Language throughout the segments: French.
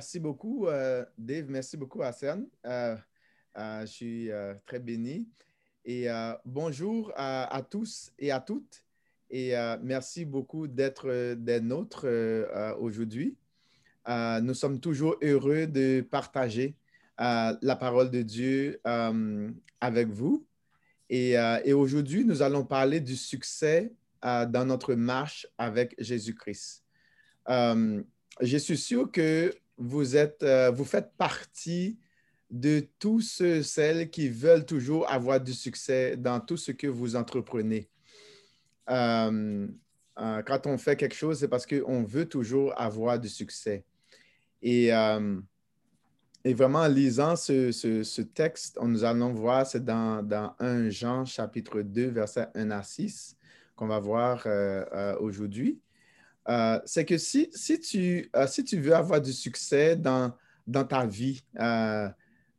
Merci beaucoup, euh, Dave. Merci beaucoup, Hassan. Euh, euh, je suis très béni. Et bonjour à, tous et à toutes. Et merci beaucoup d'être des nôtres aujourd'hui. nous sommes toujours heureux de partager la parole de Dieu avec vous. Et, et aujourd'hui, nous allons parler du succès dans notre marche avec Jésus-Christ. je suis sûr que vous, êtes, euh, vous faites partie de tous ceux, celles qui veulent toujours avoir du succès dans tout ce que vous entreprenez. Euh, euh, quand on fait quelque chose, c'est parce qu'on veut toujours avoir du succès. Et, vraiment, en lisant ce, texte, nous allons voir, c'est dans, dans 1 Jean chapitre 2, verset 1 à 6, qu'on va voir aujourd'hui. Euh, c'est que si, si, tu, euh, si tu veux avoir du succès dans, dans ta vie, euh,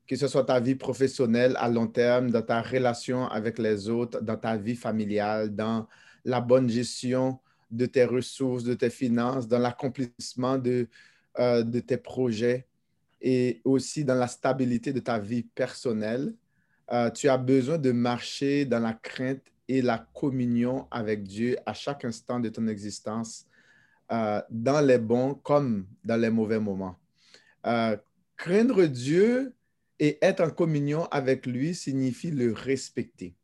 que ce soit ta vie professionnelle à long terme, dans ta relation avec les autres, dans ta vie familiale, dans la bonne gestion de tes ressources, de tes finances, dans l'accomplissement de, de tes projets et aussi dans la stabilité de ta vie personnelle, tu as besoin de marcher dans la crainte et la communion avec Dieu à chaque instant de ton existence euh, dans les bons comme dans les mauvais moments. Euh, craindre Dieu et être en communion avec lui signifie le respecter.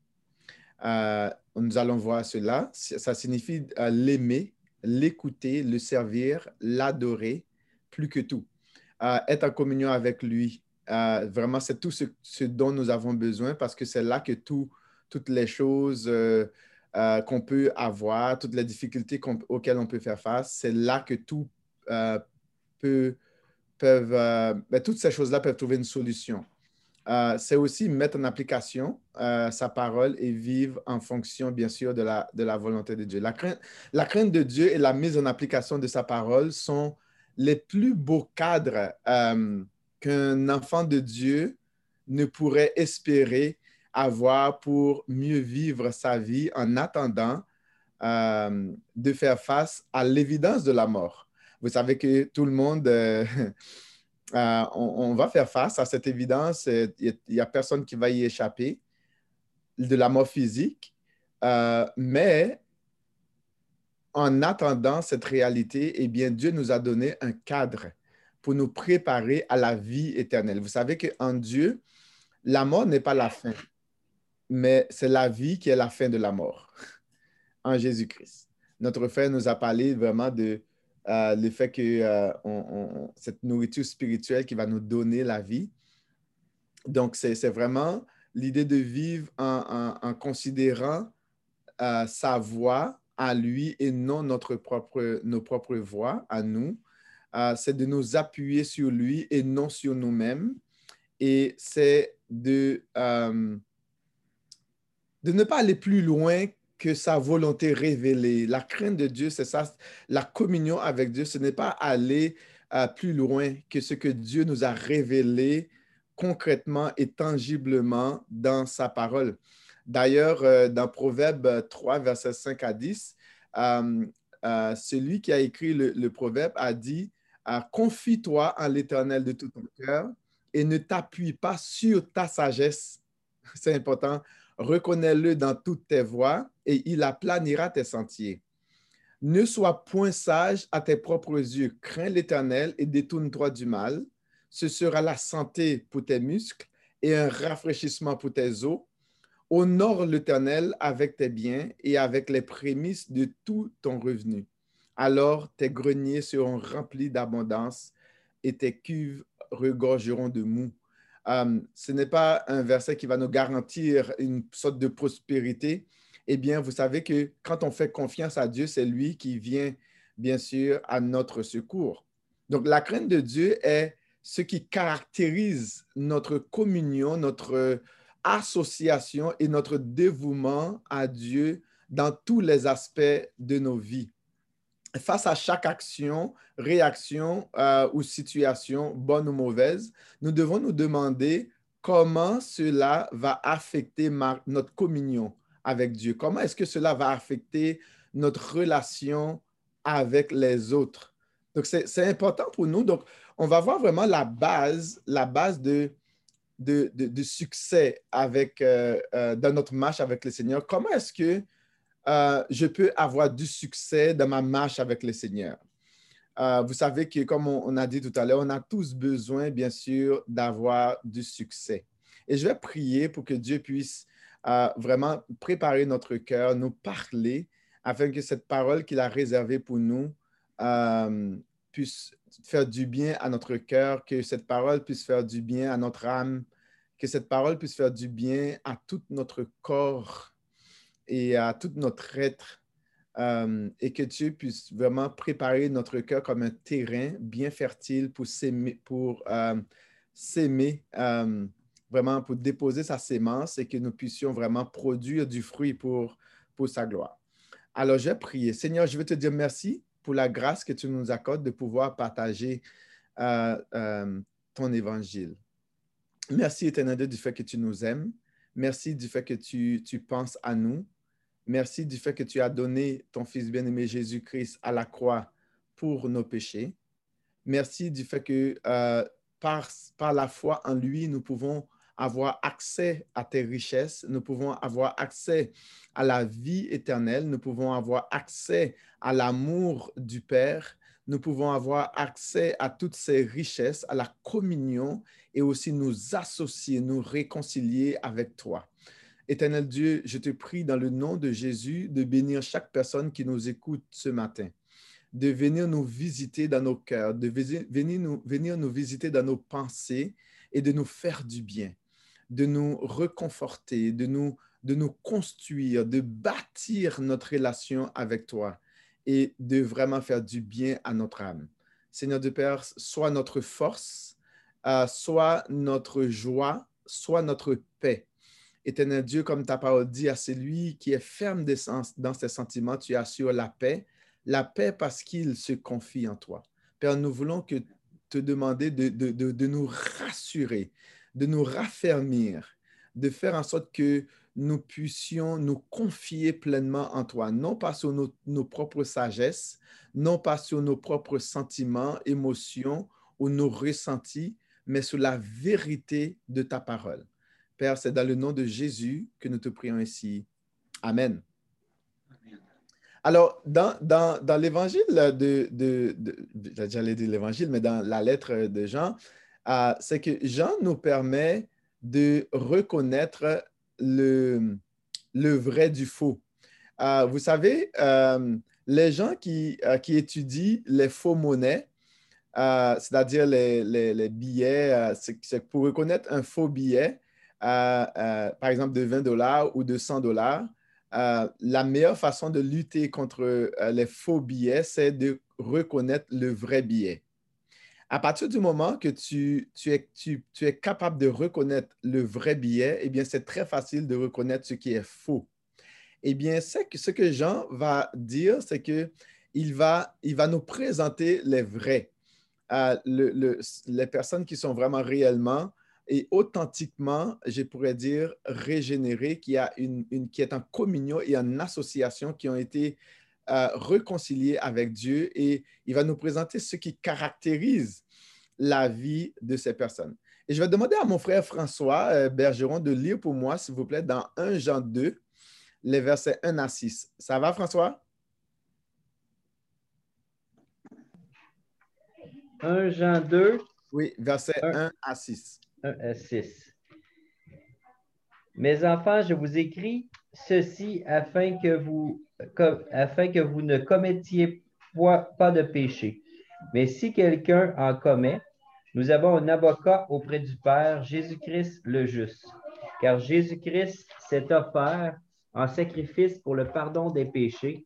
Euh, nous allons voir cela. Ça signifie l'aimer, l'écouter, le servir, l'adorer, plus que tout. être en communion avec lui, vraiment, c'est tout ce, dont nous avons besoin parce que c'est là que toutes les choses euh, qu'on peut avoir, toutes les difficultés auxquelles on peut faire face, c'est là que tout euh, peut, peuvent, euh, ben, toutes ces choses-là peuvent trouver une solution. c'est aussi mettre en application sa parole et vivre en fonction, bien sûr, de la, de la volonté de Dieu. La crainte, la crainte de Dieu et la mise en application de sa parole sont les plus beaux cadres qu'un enfant de Dieu ne pourrait espérer avoir pour mieux vivre sa vie en attendant euh, de faire face à l'évidence de la mort. Vous savez que tout le monde, euh, euh, on, va faire face à cette évidence. Il n'y a, personne qui va y échapper de la mort physique. mais en attendant cette réalité, eh bien, Dieu nous a donné un cadre pour nous préparer à la vie éternelle. Vous savez qu'en Dieu, la mort n'est pas la fin mais c'est la vie qui est la fin de la mort en Jésus-Christ. Notre frère nous a parlé vraiment de euh, le fait que euh, cette nourriture spirituelle qui va nous donner la vie. Donc, c'est vraiment l'idée de vivre en, considérant euh, sa voix à lui et non notre propre, nos propres voix à nous. c'est de nous appuyer sur lui et non sur nous-mêmes. Et c'est de de ne pas aller plus loin que sa volonté révélée. La crainte de Dieu, c'est ça. La communion avec Dieu, ce n'est pas aller euh, plus loin que ce que Dieu nous a révélé concrètement et tangiblement dans sa parole. D'ailleurs, euh, dans Proverbe 3, versets 5 à 10, euh, celui qui a écrit le, le proverbe a dit, confie-toi en l'Éternel de tout ton cœur et ne t'appuie pas sur ta sagesse. C'est important Reconnais-le dans toutes tes voies et il aplanira tes sentiers. Ne sois point sage à tes propres yeux. Crains l'Éternel et détourne-toi du mal. Ce sera la santé pour tes muscles et un rafraîchissement pour tes os. Honore l'Éternel avec tes biens et avec les prémices de tout ton revenu. Alors tes greniers seront remplis d'abondance et tes cuves regorgeront de mou. Euh, ce n'est pas un verset qui va nous garantir une sorte de prospérité. Eh bien, vous savez que quand on fait confiance à Dieu, c'est lui qui vient, bien sûr, à notre secours. Donc, la crainte de Dieu est ce qui caractérise notre communion, notre association et notre dévouement à Dieu dans tous les aspects de nos vies face à chaque action, réaction euh, ou situation, bonne ou mauvaise, nous devons nous demander comment cela va affecter notre communion avec Dieu. Comment est-ce que cela va affecter notre relation avec les autres? Donc, c'est important pour nous. Donc, on va voir vraiment la base, la base de, succès euh, euh, dans notre marche avec le Seigneur. Comment est-ce que euh, je peux avoir du succès dans ma marche avec le Seigneur? vous savez que, comme on, a dit tout à l'heure, on a tous besoin, bien sûr, d'avoir du succès. Et je vais prier pour que Dieu puisse vraiment préparer notre cœur, nous parler, afin que cette parole qu'il a réservée pour nous puisse faire du bien à notre cœur, que cette parole puisse faire du bien à notre âme, que cette parole puisse faire du bien à tout notre corps et à tout notre être, euh, et que Dieu puisse vraiment préparer notre cœur comme un terrain bien fertile pour s'aimer, pour euh, s'aimer, euh, vraiment pour déposer sa sémence et que nous puissions vraiment produire du fruit pour, pour sa gloire. Alors, je vais prier. Seigneur, je veux te dire merci pour la grâce que tu nous accordes de pouvoir partager ton évangile. Merci, éternel du fait que tu nous aimes. Merci du fait que tu, tu penses à nous. Merci du fait que tu as donné ton Fils bien-aimé Jésus-Christ à la croix pour nos péchés. Merci du fait que euh, par, par la foi en lui, nous pouvons avoir accès à tes richesses, nous pouvons avoir accès à la vie éternelle, nous pouvons avoir accès à l'amour du Père, nous pouvons avoir accès à toutes ces richesses, à la communion et aussi nous associer, nous réconcilier avec toi. Éternel Dieu, je te prie dans le nom de Jésus de bénir chaque personne qui nous écoute ce matin, de venir nous visiter dans nos cœurs, de venir nous, visiter dans nos pensées et de nous faire du bien de nous reconforter, de nous, de nous construire, de bâtir notre relation avec toi et de vraiment faire du bien à notre âme. Seigneur de Père, sois notre force, euh, soit notre joie, soit notre paix. Éternel Dieu, comme ta parole dit à celui qui est ferme dans ses sentiments, tu assures la paix. La paix parce qu'il se confie en toi. Père, nous voulons que te demander de, de nous rassurer, de nous raffermir, de faire en sorte que nous puissions nous confier pleinement en toi, non pas sur nos, propres sagesses, non pas sur nos propres sentiments, émotions ou nos ressentis, mais sur la vérité de ta parole. Père, c'est dans le nom de Jésus que nous te prions ici. Amen. Alors, dans, dans, l'évangile de, de, de j'allais dire l'évangile, mais dans la lettre de Jean, c'est que Jean nous permet de reconnaître le, le vrai du faux. Euh, vous savez, euh, les gens qui, euh, qui, étudient les faux monnaies, c'est-à-dire les, les, billets, c'est pour reconnaître un faux billet, par exemple de 20 dollars ou de 100 dollars, la meilleure façon de lutter contre les faux billets, c'est de reconnaître le vrai billet. À partir du moment que tu, es, capable de reconnaître le vrai billet, eh bien, c'est très facile de reconnaître ce qui est faux. Eh bien, ce que Jean va dire, c'est qu'il va, il va nous présenter les vrais, euh, les personnes qui sont vraiment réellement et authentiquement, je pourrais dire, régénérées, qui, a une, qui est en communion et en association, qui ont été réconcilier avec Dieu et il va nous présenter ce qui caractérise la vie de ces personnes. Et je vais demander à mon frère François euh, Bergeron de lire pour moi, s'il vous plaît, dans 1 Jean 2, les versets 1 à 6. Ça va, François? 1 Jean 2. Oui, versets 1 à 6. 1 à 6. Mes enfants, je vous écris ceci afin que vous afin que vous ne commettiez pas de péché. Mais si quelqu'un en commet, nous avons un avocat auprès du Père, Jésus-Christ le juste. Car Jésus-Christ s'est offert en sacrifice pour le pardon des péchés,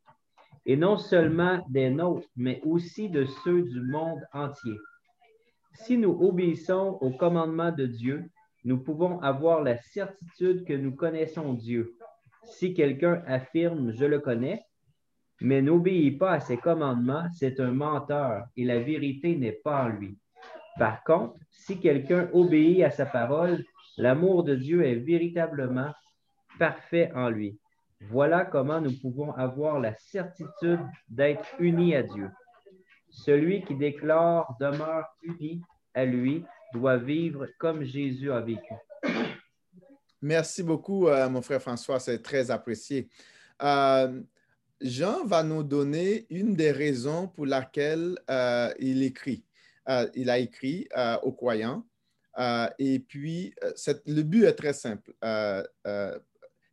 et non seulement des nôtres, mais aussi de ceux du monde entier. Si nous obéissons au commandement de Dieu, nous pouvons avoir la certitude que nous connaissons Dieu. Si quelqu'un affirme Je le connais, mais n'obéit pas à ses commandements, c'est un menteur et la vérité n'est pas en lui. Par contre, si quelqu'un obéit à sa parole, l'amour de Dieu est véritablement parfait en lui. Voilà comment nous pouvons avoir la certitude d'être unis à Dieu. Celui qui déclare demeure unie à lui doit vivre comme Jésus a vécu. Merci beaucoup, euh, mon frère François, c'est très apprécié. Euh, Jean va nous donner une des raisons pour laquelle euh, il écrit. il a écrit aux croyants. et puis, le but est très simple.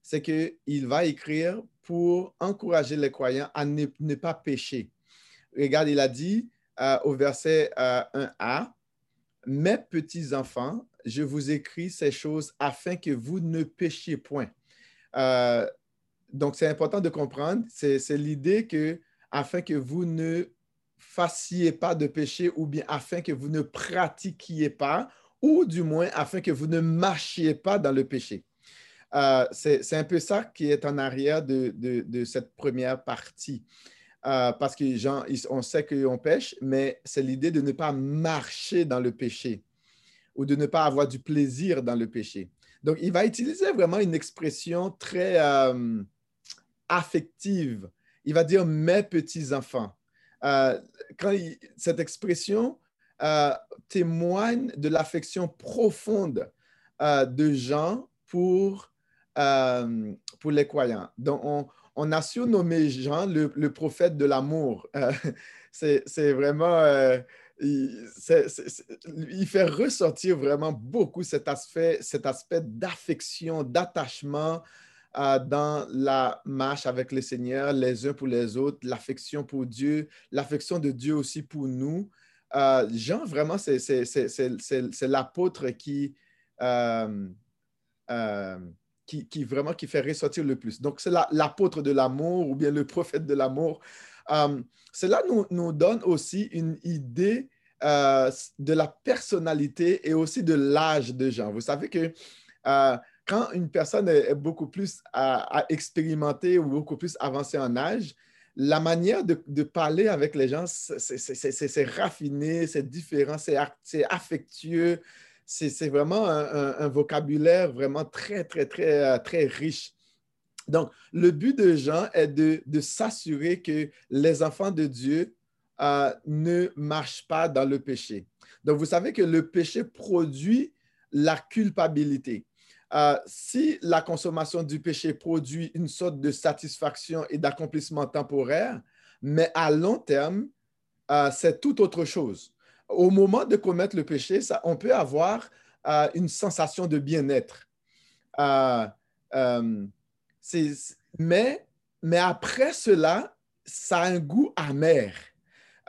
c'est qu'il va écrire pour encourager les croyants à ne pas pécher. Regarde, il a dit au verset 1a, Mes petits enfants, je vous écris ces choses afin que vous ne péchiez point. Euh, donc, c'est important de comprendre, c'est l'idée que afin que vous ne fassiez pas de péché ou bien afin que vous ne pratiquiez pas ou du moins afin que vous ne marchiez pas dans le péché. Euh, c'est un peu ça qui est en arrière de, cette première partie. Euh, parce que gens, on sait qu'on pêche, mais c'est l'idée de ne pas marcher dans le péché ou de ne pas avoir du plaisir dans le péché. Donc, il va utiliser vraiment une expression très euh, affective. Il va dire mes petits-enfants. Euh, cette expression témoigne de l'affection profonde de Jean pour, pour les croyants. Donc, on, on, a surnommé Jean le, prophète de l'amour. c'est vraiment il, fait ressortir vraiment beaucoup cet aspect, cet aspect d'affection, d'attachement euh, dans la marche avec le Seigneur, les uns pour les autres, l'affection pour Dieu, l'affection de Dieu aussi pour nous. Euh, Jean, vraiment, c'est l'apôtre qui, euh, qui, vraiment qui fait ressortir le plus. Donc, c'est l'apôtre de l'amour ou bien le prophète de l'amour. Euh, cela nous, donne aussi une idée euh, de la personnalité et aussi de l'âge de Jean. Vous savez que euh, quand une personne est, beaucoup plus à, expérimenter ou beaucoup plus avancée en âge, la manière de, parler avec les gens, c'est raffiné, c'est différent, c'est affectueux, c'est vraiment un, vocabulaire vraiment très, très, très, très riche. Donc, le but de Jean est de, s'assurer que les enfants de Dieu euh, ne marchent pas dans le péché. Donc, vous savez que le péché produit la culpabilité. Euh, si la consommation du péché produit une sorte de satisfaction et d'accomplissement temporaire, mais à long terme, euh, c'est tout autre chose. Au moment de commettre le péché, on peut avoir une sensation de bien-être mais, mais après cela, ça a un goût amer.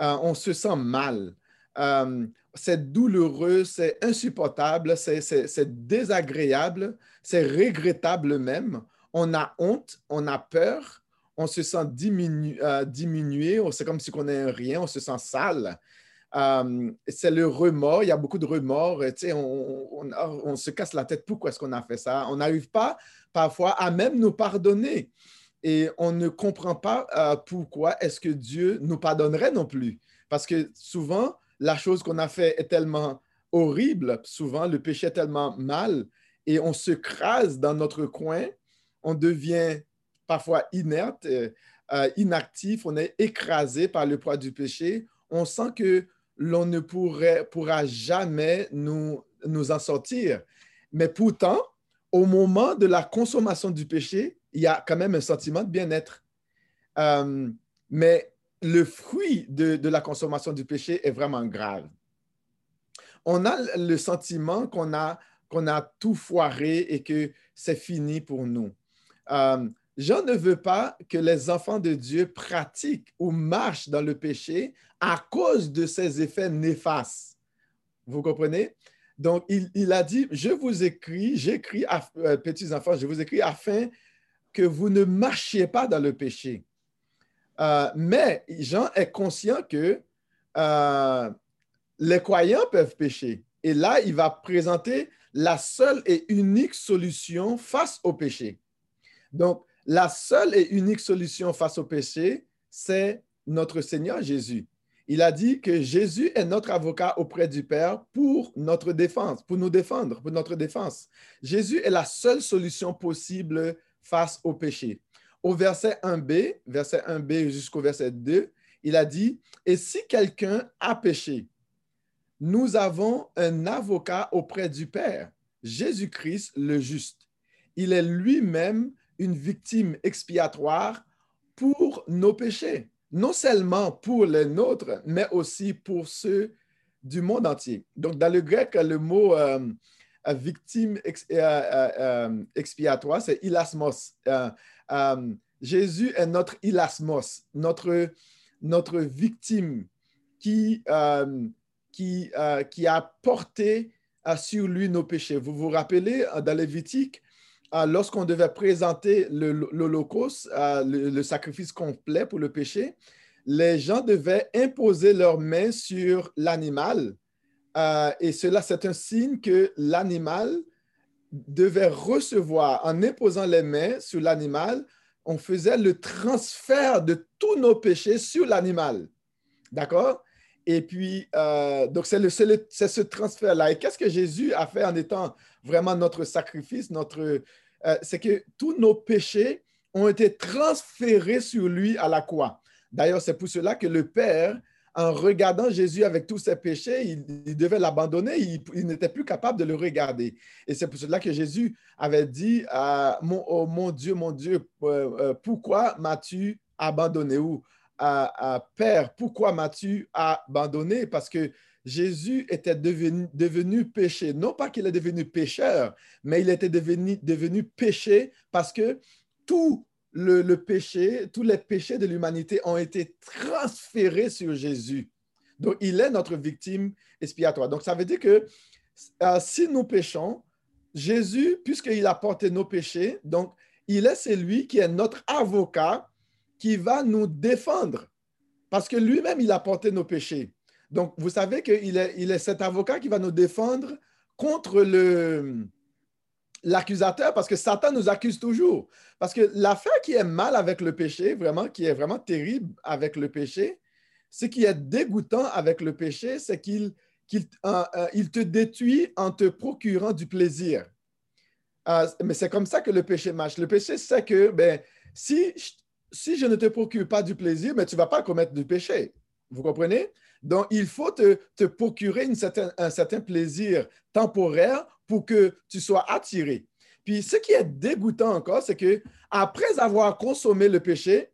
Euh, on se sent mal. Euh, c'est douloureux, c'est insupportable, c'est désagréable, c'est regrettable même. On a honte, on a peur, on se sent euh, diminué, c'est comme si on n'est rien, on se sent sale. C'est le remords, il y a beaucoup de remords, on, on, se casse la tête, pourquoi est-ce qu'on a fait ça? On n'arrive pas parfois à même nous pardonner. Et on ne comprend pas euh, pourquoi est-ce que Dieu nous pardonnerait non plus. Parce que souvent, la chose qu'on a fait est tellement horrible, souvent le péché est tellement mal, et on se crase dans notre coin, on devient parfois inerte, euh, euh, inactif, on est écrasé par le poids du péché, on sent que l'on ne pourra jamais nous, nous en sortir. Mais pourtant, au moment de la consommation du péché, il y a quand même un sentiment de bien-être. Euh, mais le fruit de, la consommation du péché est vraiment grave. On a le sentiment qu'on a, qu'on a tout foiré et que c'est fini pour nous. Euh, Jean ne veut pas que les enfants de Dieu pratiquent ou marchent dans le péché à cause de ses effets néfastes. Vous comprenez? Donc, il, a dit, je vous écris, j'écris, euh, petits enfants, je vous écris afin que vous ne marchiez pas dans le péché. Euh, mais Jean est conscient que euh, les croyants peuvent pécher. Et là, il va présenter la seule et unique solution face au péché. Donc, la seule et unique solution face au péché, c'est notre Seigneur Jésus il a dit que Jésus est notre avocat auprès du Père pour notre défense, pour nous défendre, pour notre défense. Jésus est la seule solution possible face au péché. Au verset 1b, verset 1b jusqu'au verset 2, Il a dit, et si quelqu'un a péché, nous avons un avocat auprès du Père, Jésus-Christ le juste. Il est lui-même une victime expiatoire pour nos péchés, non seulement pour les nôtres, mais aussi pour ceux du monde entier. Donc, dans le grec, le mot euh, euh, victime euh, expiatoire, c'est ilasmos. Jésus est notre ilasmos, notre, victime qui, qui, qui a porté sur lui nos péchés. Vous vous rappelez, dans Lévitique, lorsqu'on devait présenter l'Holocauste, le, le, sacrifice complet pour le péché, les gens devaient imposer leurs mains sur l'animal. Euh, et cela, c'est un signe que l'animal devait recevoir, en imposant les mains sur l'animal, on faisait le transfert de tous nos péchés sur l'animal. D'accord? Et puis, euh, donc, c'est ce transfert-là. Et qu'est-ce que Jésus a fait en étant vraiment notre sacrifice, notre, euh, c'est que tous nos péchés ont été transférés sur lui à la croix. D'ailleurs, c'est pour cela que le Père, en regardant Jésus avec tous ses péchés, il, devait l'abandonner, il, n'était plus capable de le regarder. Et c'est pour cela que Jésus avait dit, mon, oh, mon Dieu, mon Dieu, euh, euh, pourquoi m'as-tu abandonné Père, pourquoi m'as-tu abandonné? Parce que Jésus était devenu, péché. Non pas qu'il est devenu pécheur, mais il était devenu, devenu péché parce que tout le, péché, tous les péchés de l'humanité ont été transférés sur Jésus. Donc, il est notre victime expiatoire. Donc, ça veut dire que euh, si nous péchons, Jésus, puisqu'il a porté nos péchés, donc il est celui qui est notre avocat qui va nous défendre. Parce que lui-même, il a porté nos péchés. Donc, vous savez qu'il est, il est cet avocat qui va nous défendre contre le, l'accusateur parce que Satan nous accuse toujours. Parce que l'affaire qui est mal avec le péché, vraiment, qui est vraiment terrible avec le péché, ce qui est dégoûtant avec le péché, c'est qu'il euh, euh, il te détruit en te procurant du plaisir. Euh, mais c'est comme ça que le péché marche. Le péché, c'est que ben, si, si je ne te procure pas du plaisir, mais ben, tu ne vas pas commettre du péché. Vous comprenez? Donc, il faut te, procurer un certain plaisir temporaire pour que tu sois attiré. Puis ce qui est dégoûtant encore, c'est que après avoir consommé le péché,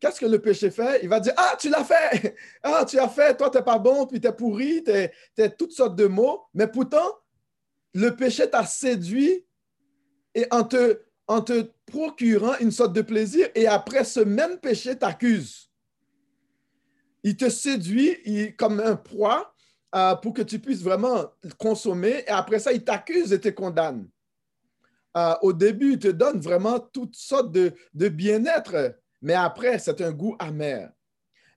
qu'est-ce que le péché fait? Il va dire Ah, tu l'as fait! Ah, tu as fait, toi, tu n'es pas bon, puis tu es pourri, tu es, toutes sortes de mots. Mais pourtant, le péché t'a séduit et en te, en te procurant une sorte de plaisir, et après, ce même péché t'accuse. Il te séduit comme un proie euh, pour que tu puisses vraiment consommer. Et après ça, il t'accuse et te condamne. Euh, au début, il te donne vraiment toutes sortes de, bien-être, mais après, c'est un goût amer.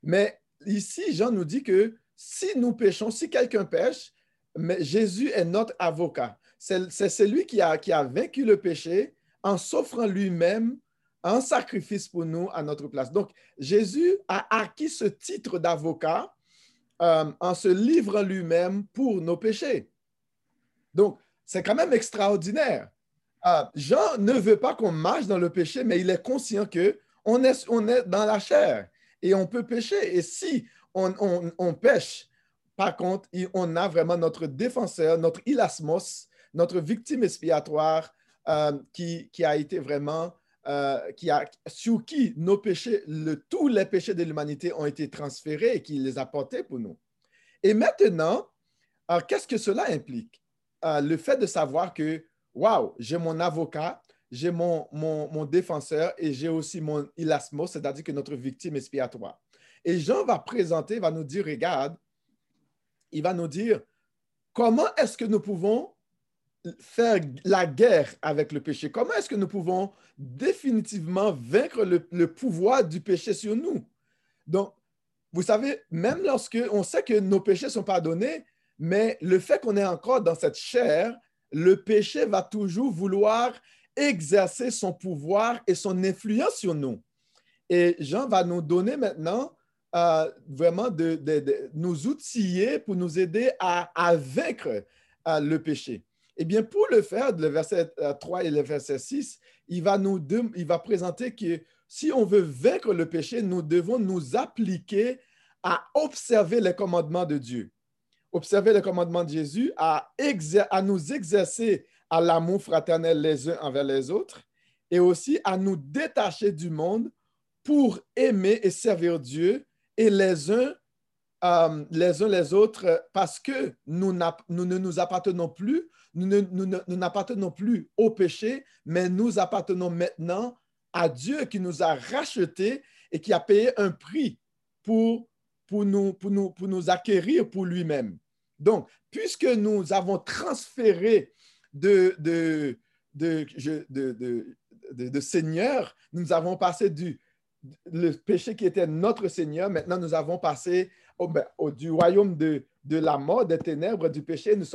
Mais ici, Jean nous dit que si nous péchons, si quelqu'un pêche, mais Jésus est notre avocat. C'est celui qui a, qui a vaincu le péché en s'offrant lui-même un sacrifice pour nous à notre place. Donc, Jésus a acquis ce titre d'avocat euh, en se livrant lui-même pour nos péchés. Donc, c'est quand même extraordinaire. Euh, Jean ne veut pas qu'on marche dans le péché, mais il est conscient que on est, on est dans la chair et on peut pécher. Et si on, on, pêche, par contre, on a vraiment notre défenseur, notre ilasmos, notre victime expiatoire euh, qui, a été vraiment euh, qui sur qui nos péchés, tous les péchés de l'humanité ont été transférés et qui les a portés pour nous. Et maintenant, euh, qu'est-ce que cela implique? Euh, le fait de savoir que, waouh, j'ai mon avocat, j'ai mon, mon, défenseur et j'ai aussi mon ilasmo, c'est-à-dire que notre victime expiatoire. Et Jean va présenter, va nous dire, regarde, il va nous dire comment est-ce que nous pouvons faire la guerre avec le péché? Comment est-ce que nous pouvons définitivement vaincre le, pouvoir du péché sur nous? Donc, vous savez, même lorsque on sait que nos péchés sont pardonnés, mais le fait qu'on est encore dans cette chair, le péché va toujours vouloir exercer son pouvoir et son influence sur nous. Et Jean va nous donner maintenant euh, vraiment de, nous outiller pour nous aider à, vaincre euh, le péché. Eh bien, pour le faire, le verset 3 euh, et le verset 6, il va, nous il va présenter que si on veut vaincre le péché, nous devons nous appliquer à observer les commandements de Dieu, observer les commandements de Jésus, à, à nous exercer à l'amour fraternel les uns envers les autres et aussi à nous détacher du monde pour aimer et servir Dieu et les uns euh, les uns les autres parce que nous, nous ne nous appartenons plus, nous n'appartenons plus au péché, mais nous appartenons maintenant à Dieu qui nous a rachetés et qui a payé un prix pour, pour, nous, pour, nous, pour nous acquérir pour lui-même. Donc, puisque nous avons transféré de, de, de, Seigneur, nous avons passé du le péché qui était notre Seigneur, maintenant nous avons passé ben, au, du royaume de, de, la mort, des ténèbres, du péché, nous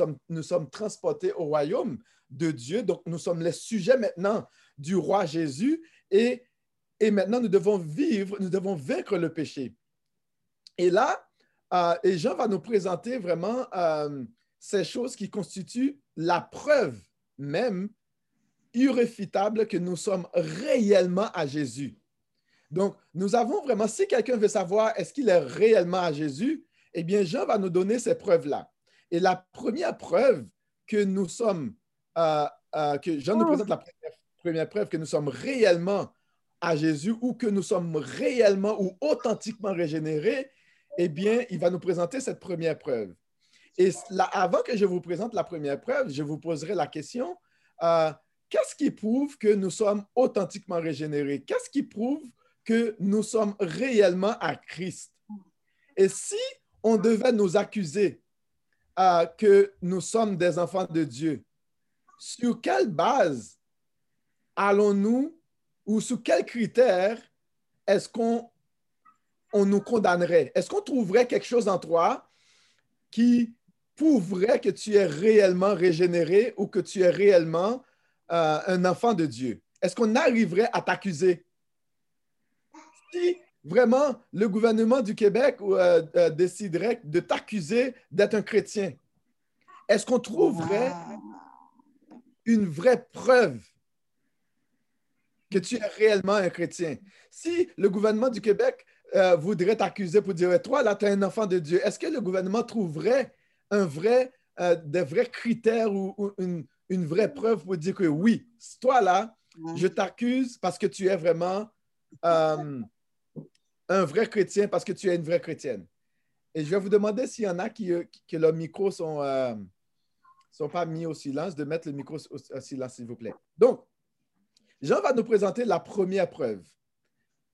sommes, transportés au royaume de Dieu. Donc nous sommes les sujets maintenant du roi Jésus et, et maintenant nous devons vivre, nous devons vaincre le péché. Et là, euh, et Jean va nous présenter vraiment euh, ces choses qui constituent la preuve même irréfutable que nous sommes réellement à Jésus. Donc, nous avons vraiment, si quelqu'un veut savoir est-ce qu'il est réellement à Jésus, eh bien, Jean va nous donner ces preuves-là. Et la première preuve que nous sommes, euh, euh, que Jean nous oh. présente la première, preuve que nous sommes réellement à Jésus ou que nous sommes réellement ou authentiquement régénérés, eh bien, il va nous présenter cette première preuve. Et là, avant que je vous présente la première preuve, je vous poserai la question, euh, qu'est-ce qui prouve que nous sommes authentiquement régénérés? Qu'est-ce qui prouve que nous sommes réellement à Christ? Et si on devait nous accuser euh, que nous sommes des enfants de Dieu, sur quelle base allons-nous ou sous quels critères est-ce qu'on on nous condamnerait? Est-ce qu'on trouverait quelque chose en toi qui prouverait que tu es réellement régénéré ou que tu es réellement euh, un enfant de Dieu? Est-ce qu'on arriverait à t'accuser? si vraiment le gouvernement du Québec euh, euh, déciderait de t'accuser d'être un chrétien, est-ce qu'on trouverait une vraie preuve que tu es réellement un chrétien? Si le gouvernement du Québec euh, voudrait t'accuser pour dire, toi, là, tu es un enfant de Dieu, est-ce que le gouvernement trouverait un vrai, des vrais critères ou, une, une, vraie preuve pour dire que oui, toi, là, je t'accuse parce que tu es vraiment un vrai chrétien parce que tu es une vraie chrétienne. Et je vais vous demander s'il y en a qui, euh, que leurs micros sont, euh, sont pas mis au silence, de mettre le micro au, silence, s'il vous plaît. Donc, Jean va nous présenter la première preuve.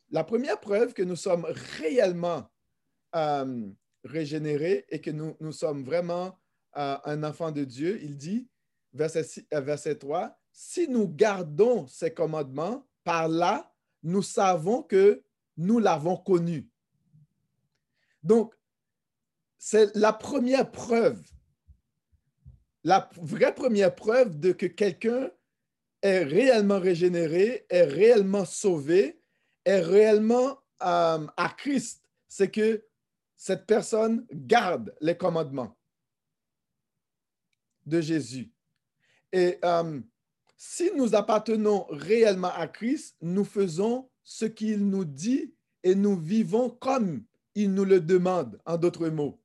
La première preuve que nous sommes réellement euh, régénérés et que nous, nous sommes vraiment un enfant de Dieu, il dit, verset, verset 3, si nous gardons ces commandements, par là, nous savons que nous l'avons connu. Donc, c'est la première preuve, la vraie première preuve de que quelqu'un est réellement régénéré, est réellement sauvé, est réellement euh, à Christ, c'est que cette personne garde les commandements de Jésus. Et euh, si nous appartenons réellement à Christ, nous faisons ce qu'il nous dit et nous vivons comme il nous le demande, en d'autres mots.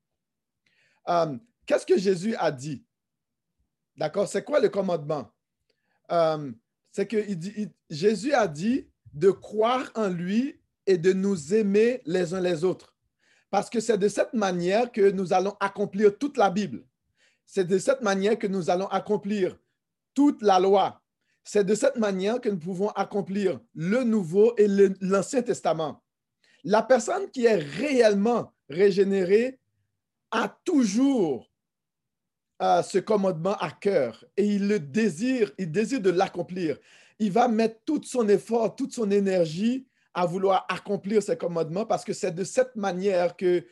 Euh, qu'est-ce que Jésus a dit? D'accord? C'est quoi le commandement? Euh, c'est que Jésus a dit de croire en lui et de nous aimer les uns les autres. Parce que c'est de cette manière que nous allons accomplir toute la Bible. C'est de cette manière que nous allons accomplir toute la loi. C'est de cette manière que nous pouvons accomplir le Nouveau et l'Ancien Testament. La personne qui est réellement régénérée a toujours euh, ce commandement à cœur et il le désire, il désire de l'accomplir. Il va mettre tout son effort, toute son énergie à vouloir accomplir ce commandement parce que c'est de cette manière que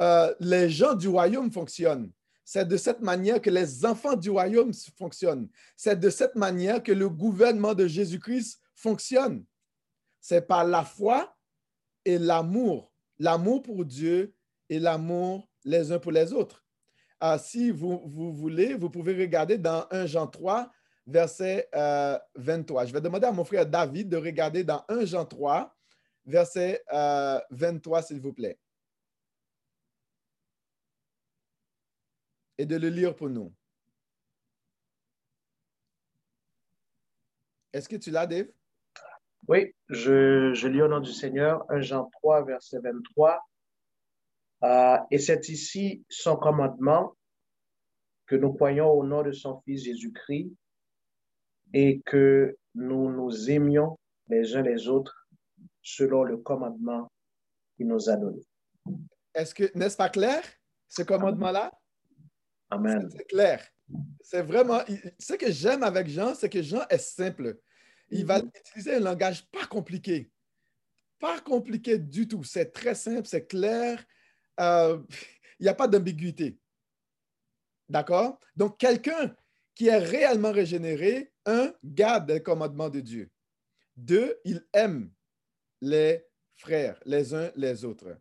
euh, les gens du royaume fonctionnent. C'est de cette manière que les enfants du royaume fonctionnent. C'est de cette manière que le gouvernement de Jésus-Christ fonctionne. C'est par la foi et l'amour. L'amour pour Dieu et l'amour les uns pour les autres. Ah, si vous, voulez, vous pouvez regarder dans 1 Jean 3, verset 23. Euh, Je vais demander à mon frère David de regarder dans 1 Jean 3, verset 23, euh, s'il vous plaît. Et de le lire pour nous. Est-ce que tu l'as, Dave? Oui, je, je, lis au nom du Seigneur 1 Jean 3, verset 23. Euh, et c'est ici son commandement que nous croyons au nom de son Fils Jésus-Christ et que nous nous aimions les uns les autres selon le commandement qu'il nous a donné. Est-ce que, n'est-ce pas clair, ce commandement-là? Amen. C'est clair. C'est vraiment, ce que j'aime avec Jean, c'est que Jean est simple. Il va mhm. utiliser un langage pas compliqué. Pas compliqué du tout. C'est très simple, c'est clair. Euh, il n'y a pas d'ambiguïté. D'accord? Donc, quelqu'un qui est réellement régénéré, un, garde les commandements de Dieu. Deux, il aime les frères, les uns les autres.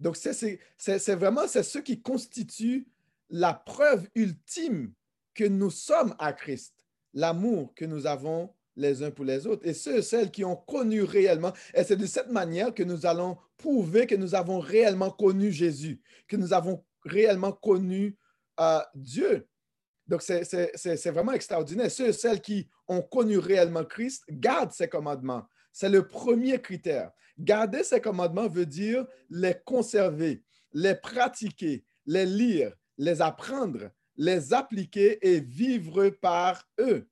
Donc, c'est vraiment c'est ce qui constitue la preuve ultime que nous sommes à Christ, l'amour que nous avons les uns pour les autres. Et ceux et celles qui ont connu réellement, et c'est de cette manière que nous allons prouver que nous avons réellement connu Jésus, que nous avons réellement connu euh, Dieu. Donc, c'est vraiment extraordinaire. Ceux et celles qui ont connu réellement Christ gardent ses commandements. C'est le premier critère. Garder ses commandements veut dire les conserver, les pratiquer, les lire, les apprendre, les appliquer et vivre par eux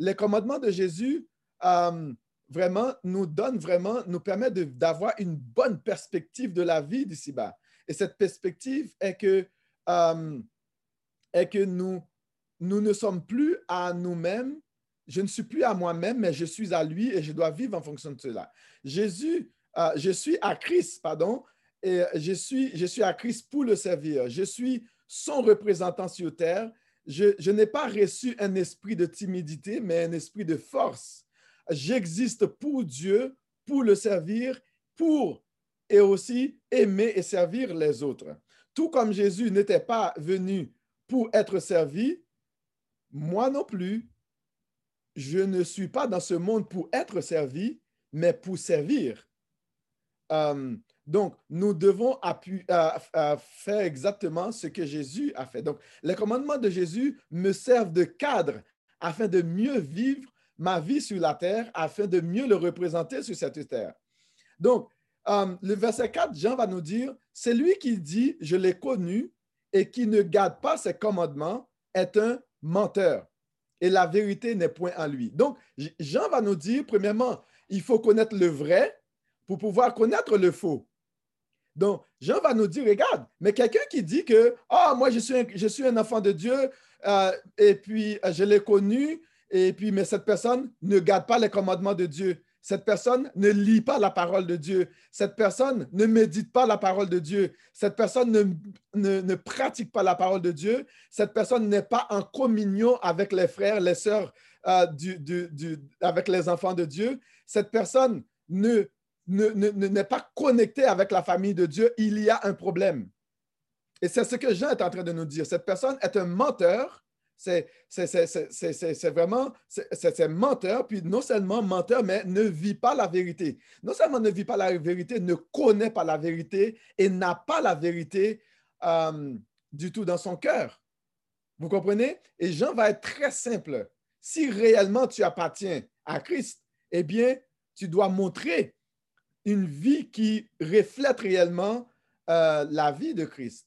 les commandements de Jésus euh, vraiment nous donnent vraiment, nous permettent d'avoir une bonne perspective de la vie d'ici-bas. Et cette perspective est que, euh, nous ne sommes plus à nous-mêmes. Je ne suis plus à moi-même, mais je suis à lui et je dois vivre en fonction de cela. Jésus, euh, je suis à Christ, pardon, et je suis, je suis à Christ pour le servir. Je suis son représentant sur terre je, n'ai pas reçu un esprit de timidité, mais un esprit de force. J'existe pour Dieu, pour le servir, pour et aussi aimer et servir les autres. Tout comme Jésus n'était pas venu pour être servi, moi non plus, je ne suis pas dans ce monde pour être servi, mais pour servir. Euh, donc, nous devons faire exactement ce que Jésus a fait. Donc, les commandements de Jésus me servent de cadre afin de mieux vivre ma vie sur la terre, afin de mieux le représenter sur cette terre. Donc, euh, le verset 4, Jean va nous dire, c'est lui qui dit, je l'ai connu et qui ne garde pas ses commandements est un menteur. Et la vérité n'est point en lui. Donc, Jean va nous dire, premièrement, il faut connaître le vrai pour pouvoir connaître le faux. Donc, Jean va nous dire, regarde, mais quelqu'un qui dit que, ah, moi, je suis, un, enfant de Dieu, euh, et puis euh, je l'ai connu, et puis, mais cette personne ne garde pas les commandements de Dieu. Cette personne ne lit pas la parole de Dieu. Cette personne ne médite pas la parole de Dieu. Cette personne ne, pratique pas la parole de Dieu. Cette personne n'est pas en communion avec les frères, les sœurs, euh, avec les enfants de Dieu. Cette personne ne n'est pas connecté avec la famille de Dieu, il y a un problème. Et c'est ce que Jean est en train de nous dire. Cette personne est un menteur. C'est vraiment, c'est menteur, puis non seulement menteur, mais ne vit pas la vérité. Non seulement ne vit pas la vérité, ne connaît pas la vérité et n'a pas la vérité euh, du tout dans son cœur. Vous comprenez? Et Jean va être très simple. Si réellement tu appartiens à Christ, eh bien, tu dois montrer une vie qui reflète réellement euh, la vie de Christ.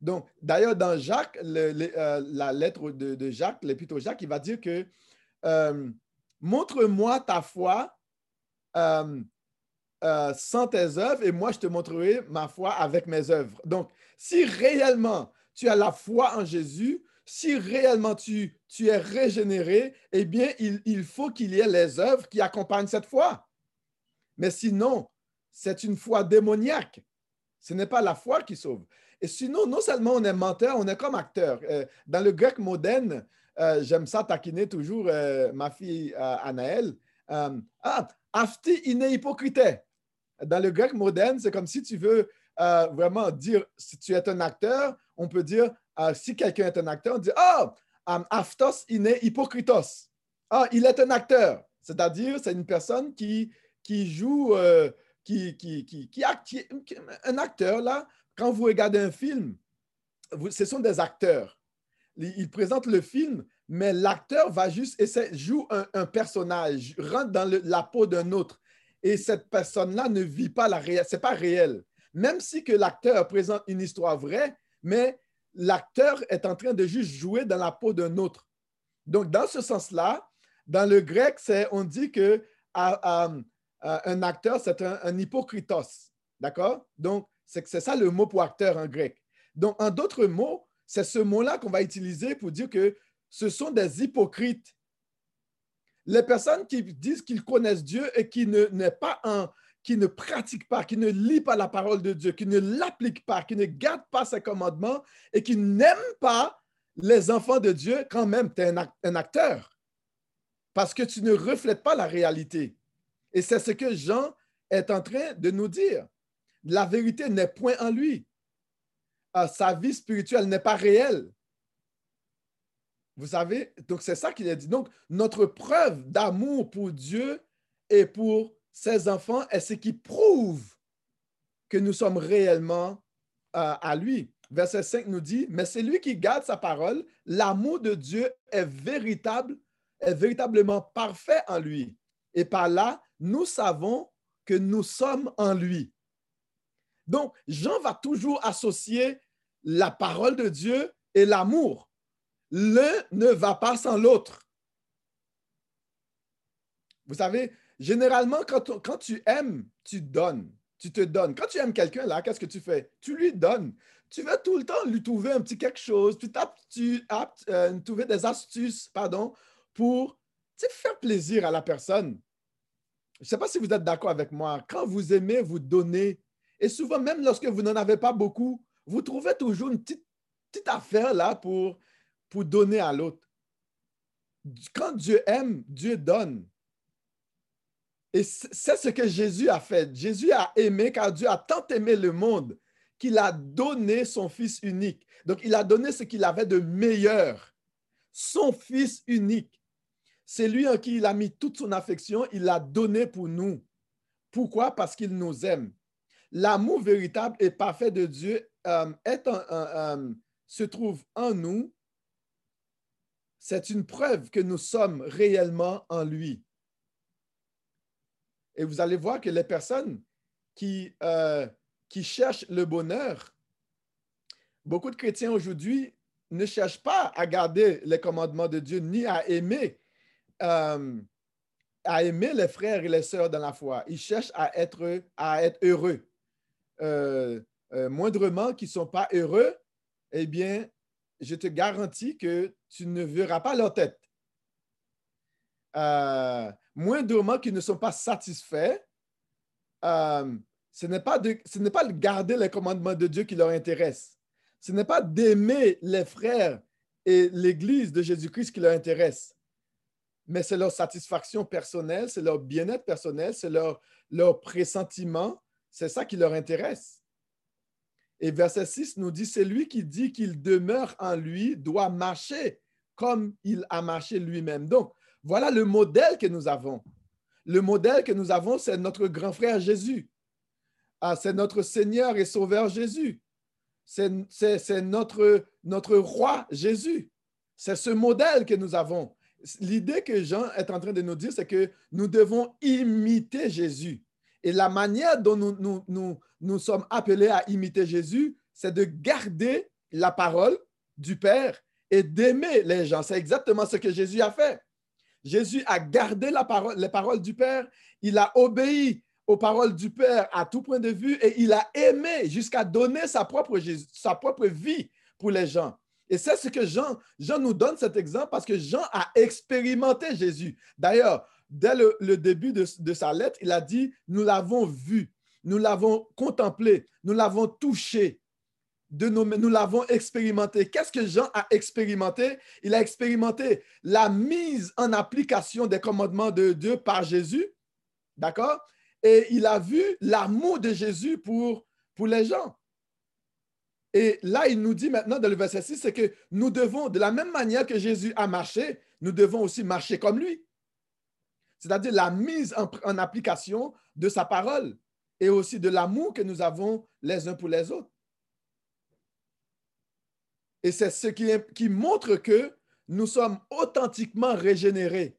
Donc, d'ailleurs, dans Jacques, euh, la lettre de, Jacques, l'épître Jacques, il va dire que euh, montre-moi ta foi sans tes œuvres et moi, je te montrerai ma foi avec mes œuvres. Donc, si réellement tu as la foi en Jésus, si réellement tu, tu es régénéré, eh bien, il, il faut qu'il y ait les œuvres qui accompagnent cette foi. Mais sinon, c'est une foi démoniaque. Ce n'est pas la foi qui sauve. Et sinon, non seulement on est menteur, on est comme acteur. Euh, dans le grec moderne, euh, j'aime ça taquiner toujours euh, ma fille Anaël. ah, afti ine hypocrite. Dans le grec moderne, c'est comme si tu veux vraiment dire si tu es un acteur, on peut dire si quelqu'un est un acteur, on dit Ah, oh, aftos ine hypocritos. Ah, il est un acteur. C'est-à-dire, c'est une personne qui, qui joue qui, qui, qui, qui, un acteur, là, quand vous regardez un film, ce sont des acteurs. il présente le film, mais l'acteur va juste essayer, joue un, personnage, rentre dans la peau d'un autre. Et cette personne-là ne vit pas la réalité, c'est pas réel. Même si que l'acteur présente une histoire vraie, mais l'acteur est en train de juste jouer dans la peau d'un autre. Donc, dans ce sens-là, dans le grec, on dit que un acteur, c'est un, un hypocritos. D'accord? Donc, c'est ça le mot pour acteur en grec. Donc, en d'autres mots, c'est ce mot-là qu'on va utiliser pour dire que ce sont des hypocrites. Les personnes qui disent qu'ils connaissent Dieu et qui ne, pas qui ne pratiquent pas, qui ne lisent pas la parole de Dieu, qui ne l'appliquent pas, qui ne gardent pas ses commandements et qui n'aiment pas les enfants de Dieu, quand même, tu es un acteur. Parce que tu ne reflètes pas la réalité. Et c'est ce que Jean est en train de nous dire. La vérité n'est point en lui. Ah, sa vie spirituelle n'est pas réelle. Vous savez, donc c'est ça qu'il a dit. Donc, notre preuve d'amour pour Dieu et pour ses enfants est ce qui prouve que nous sommes réellement euh, à lui. Verset 5 nous dit, mais c'est lui qui garde sa parole, l'amour de Dieu est véritable, est véritablement parfait en lui. Et par là, nous savons que nous sommes en lui. Donc, Jean va toujours associer la parole de Dieu et l'amour. L'un ne va pas sans l'autre. Vous savez, généralement, quand, tu aimes, tu donnes. Tu te donnes. Quand tu aimes quelqu'un, là, qu'est-ce que tu fais? Tu lui donnes. Tu vas tout le temps lui trouver un petit quelque chose. Tu tu euh, trouver des astuces, pardon, pour faire plaisir à la personne. Je ne sais pas si vous êtes d'accord avec moi. Quand vous aimez vous donner, et souvent, même lorsque vous n'en avez pas beaucoup, vous trouvez toujours une petite, petite affaire là pour, pour donner à l'autre. Quand Dieu aime, Dieu donne. Et c'est ce que Jésus a fait. Jésus a aimé car Dieu a tant aimé le monde qu'il a donné son Fils unique. Donc, il a donné ce qu'il avait de meilleur, son Fils unique. C'est lui en qui il a mis toute son affection, il l'a donné pour nous. Pourquoi? Parce qu'il nous aime l'amour véritable et parfait de Dieu euh, se trouve en nous. C'est une preuve que nous sommes réellement en lui. Et vous allez voir que les personnes qui, euh, qui cherchent le bonheur, beaucoup de chrétiens aujourd'hui ne cherchent pas à garder les commandements de Dieu ni à aimer, à aimer les frères et les sœurs dans la foi. Ils cherchent à être, heureux. Euh, euh, moindrement qui ne sont pas heureux, eh bien, je te garantis que tu ne verras pas leur tête. Euh, moindrement qui ne sont pas satisfaits, ce n'est pas, de, ce n'est pas de garder les commandements de Dieu qui leur intéresse. Ce n'est pas d'aimer les frères et l'Église de Jésus-Christ qui leur intéresse, mais c'est leur satisfaction personnelle, c'est leur bien-être personnel, c'est leur, pressentiment, c'est ça qui leur intéresse. Et verset 6 nous dit, c'est lui qui dit qu'il demeure en lui, doit marcher comme il a marché lui-même. Donc, voilà le modèle que nous avons. Le modèle que nous avons, c'est notre grand frère Jésus. Ah, c'est notre Seigneur et Sauveur Jésus. C'est notre, notre roi Jésus. C'est ce modèle que nous avons. L'idée que Jean est en train de nous dire, c'est que nous devons imiter Jésus. Et la manière dont nous, nous, sommes appelés à imiter Jésus, c'est de garder la parole du Père et d'aimer les gens. C'est exactement ce que Jésus a fait. Jésus a gardé la parole, les paroles du Père, il a obéi aux paroles du Père à tout point de vue et il a aimé jusqu'à donner sa propre vie pour les gens. Et c'est ce que Jean, nous donne cet exemple parce que Jean a expérimenté Jésus. D'ailleurs, dès le, début de, sa lettre, il a dit, nous l'avons vu, nous l'avons contemplé, nous l'avons touché, de nous l'avons expérimenté. Qu'est-ce que Jean a expérimenté? Il a expérimenté la mise en application des commandements de Dieu par Jésus, d'accord? Et il a vu l'amour de Jésus pour les gens. Et là, il nous dit maintenant dans le verset 6, c'est que nous devons, de la même manière que Jésus a marché, nous devons aussi marcher comme lui c'est-à-dire la mise en, application de sa parole et aussi de l'amour que nous avons les uns pour les autres. Et c'est ce qui, montre que nous sommes authentiquement régénérés.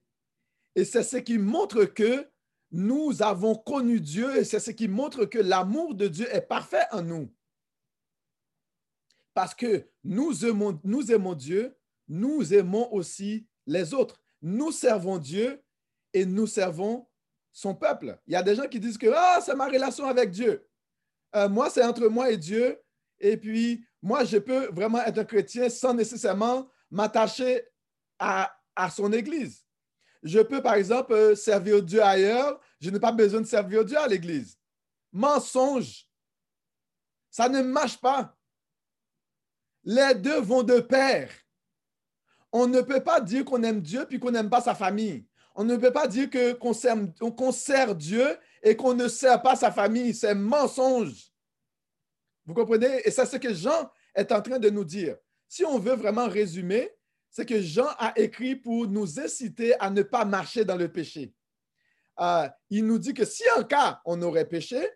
Et c'est ce qui montre que nous avons connu Dieu et c'est ce qui montre que l'amour de Dieu est parfait en nous. Parce que nous aimons, nous aimons Dieu, nous aimons aussi les autres. Nous servons Dieu et nous servons son peuple. Il y a des gens qui disent que ah, c'est ma relation avec Dieu. Euh, moi, c'est entre moi et Dieu. Et puis, moi, je peux vraiment être un chrétien sans nécessairement m'attacher à, à son Église. Je peux, par exemple, euh, servir Dieu ailleurs. Je n'ai pas besoin de servir Dieu à l'Église. Mensonge. Ça ne marche pas. Les deux vont de pair. On ne peut pas dire qu'on aime Dieu puis qu'on n'aime pas sa famille. On ne peut pas dire qu'on sert, Dieu et qu'on ne sert pas sa famille. C'est mensonge. Vous comprenez? Et c'est ce que Jean est en train de nous dire. Si on veut vraiment résumer, c'est que Jean a écrit pour nous inciter à ne pas marcher dans le péché. Euh, il nous dit que si en cas on aurait péché,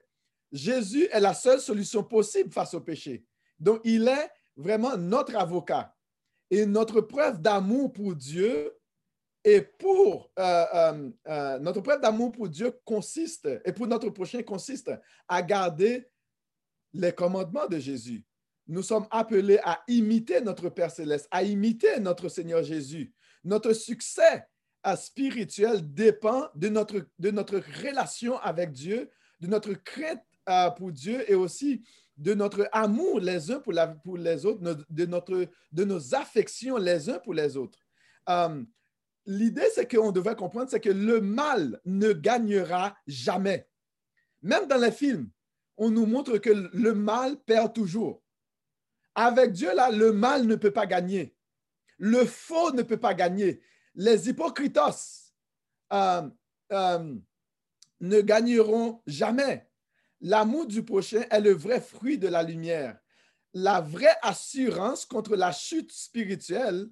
Jésus est la seule solution possible face au péché. Donc, il est vraiment notre avocat. Et notre preuve d'amour pour Dieu et pour euh, euh, euh, notre preuve d'amour pour Dieu consiste, et pour notre prochain consiste à garder les commandements de Jésus. Nous sommes appelés à imiter notre Père céleste, à imiter notre Seigneur Jésus. Notre succès spirituel dépend de notre, de notre relation avec Dieu, de notre crainte pour Dieu et aussi de notre amour les uns pour, la, pour les autres, de, nos affections les uns pour les autres. Euh, l'idée, c'est qu'on devrait comprendre, c'est que le mal ne gagnera jamais. Même dans les films, on nous montre que le mal perd toujours. Avec Dieu, là, le mal ne peut pas gagner. Le faux ne peut pas gagner. Les hypocritos euh, euh, ne gagneront jamais. L'amour du prochain est le vrai fruit de la lumière. La vraie assurance contre la chute spirituelle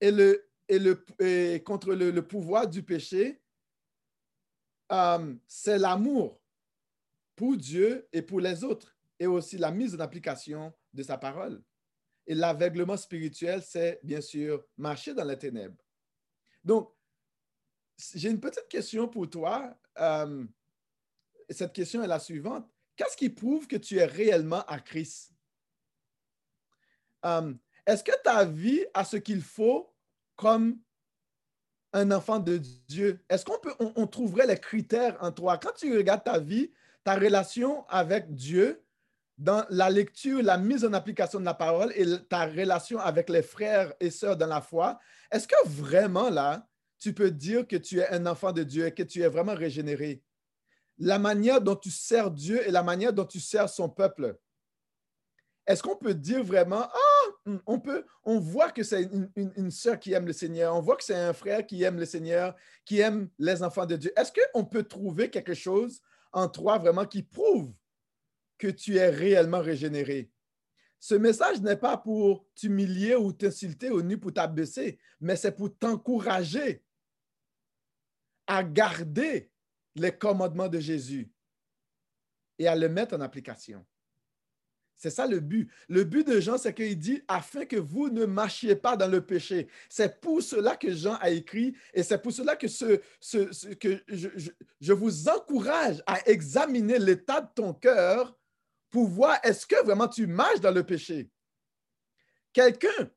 et, le, contre le, pouvoir du péché, euh, c'est l'amour pour Dieu et pour les autres, et aussi la mise en application de sa parole. Et l'aveuglement spirituel, c'est bien sûr marcher dans les ténèbres. Donc, j'ai une petite question pour toi. Euh, cette question est la suivante. Qu'est-ce qui prouve que tu es réellement à Christ? Um, est-ce que ta vie a ce qu'il faut comme un enfant de Dieu? Est-ce qu'on peut, on, trouverait les critères en toi? Quand tu regardes ta vie, ta relation avec Dieu, dans la lecture, la mise en application de la parole et ta relation avec les frères et sœurs dans la foi, est-ce que vraiment là, tu peux dire que tu es un enfant de Dieu et que tu es vraiment régénéré? La manière dont tu sers Dieu et la manière dont tu sers son peuple. Est-ce qu'on peut dire vraiment, ah, on peut, on voit que c'est une, une, sœur qui aime le Seigneur, on voit que c'est un frère qui aime le Seigneur, qui aime les enfants de Dieu. Est-ce qu'on peut trouver quelque chose en toi vraiment qui prouve que tu es réellement régénéré? Ce message n'est pas pour t'humilier ou t'insulter ou ni pour t'abaisser, mais c'est pour t'encourager à garder les commandements de Jésus et à le mettre en application. C'est ça le but. Le but de Jean, c'est qu'il dit afin que vous ne marchiez pas dans le péché. C'est pour cela que Jean a écrit et c'est pour cela que, je, vous encourage à examiner l'état de ton cœur pour voir est-ce que vraiment tu marches dans le péché? Quelqu'un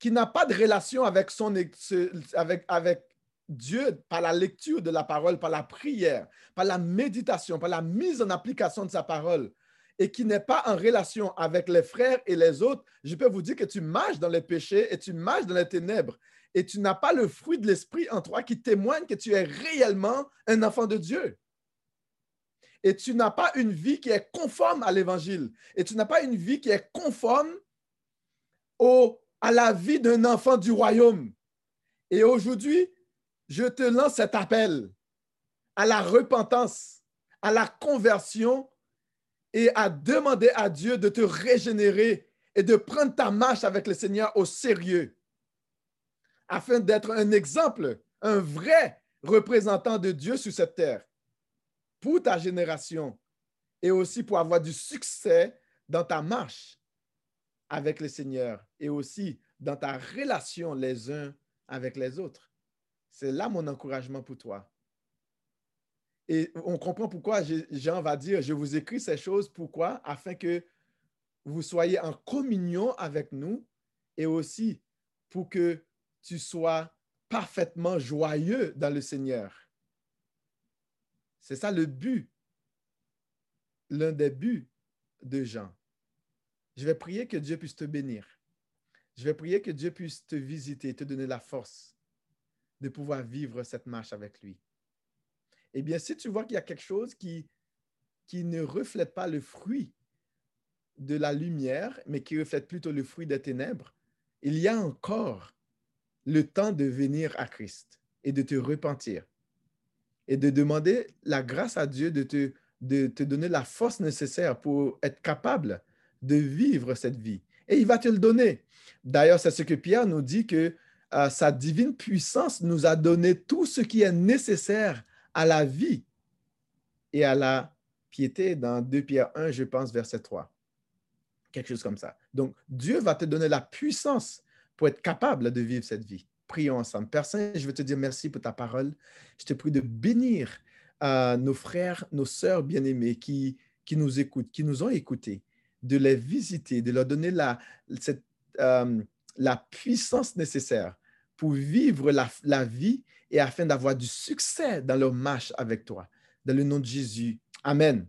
qui n'a pas de relation avec, son, avec Dieu, par la lecture de la parole, par la prière, par la méditation, par la mise en application de sa parole, et qui n'est pas en relation avec les frères et les autres, je peux vous dire que tu marches dans les péchés et tu marches dans les ténèbres et tu n'as pas le fruit de l'esprit en toi qui témoigne que tu es réellement un enfant de Dieu. Et tu n'as pas une vie qui est conforme à l'évangile. Et tu n'as pas une vie qui est conforme à la vie d'un enfant du royaume. Et aujourd'hui, je te lance cet appel à la repentance, à la conversion et à demander à Dieu de te régénérer et de prendre ta marche avec le Seigneur au sérieux, afin d'être un exemple, un vrai représentant de Dieu sur cette terre, pour ta génération et aussi pour avoir du succès dans ta marche avec le Seigneur et aussi dans ta relation les uns avec les autres. C'est là mon encouragement pour toi. Et on comprend pourquoi Jean va dire, je vous écris ces choses, pourquoi? Afin que vous soyez en communion avec nous et aussi pour que tu sois parfaitement joyeux dans le Seigneur. C'est ça le but, l'un des buts de Jean. Je vais prier que Dieu puisse te bénir. Je vais prier que Dieu puisse te visiter, te donner la force de pouvoir vivre cette marche avec lui. Eh bien, si tu vois qu'il y a quelque chose qui, ne reflète pas le fruit de la lumière, mais qui reflète plutôt le fruit des ténèbres, il y a encore le temps de venir à Christ et de te repentir et de demander la grâce à Dieu de te, de te donner la force nécessaire pour être capable de vivre cette vie. Et il va te le donner. D'ailleurs, c'est ce que Pierre nous dit que euh, sa divine puissance nous a donné tout ce qui est nécessaire à la vie et à la piété dans 2 Pierre 1, je pense, verset 3. Quelque chose comme ça. Donc, Dieu va te donner la puissance pour être capable de vivre cette vie. Prions ensemble. Père Saint, je veux te dire merci pour ta parole. Je te prie de bénir euh, nos frères, nos sœurs bien-aimés qui, qui nous écoutent, qui nous ont écoutés, de les visiter, de leur donner la, cette, euh, la puissance nécessaire pour vivre la, vie et afin d'avoir du succès dans leur marche avec toi. Dans le nom de Jésus. Amen.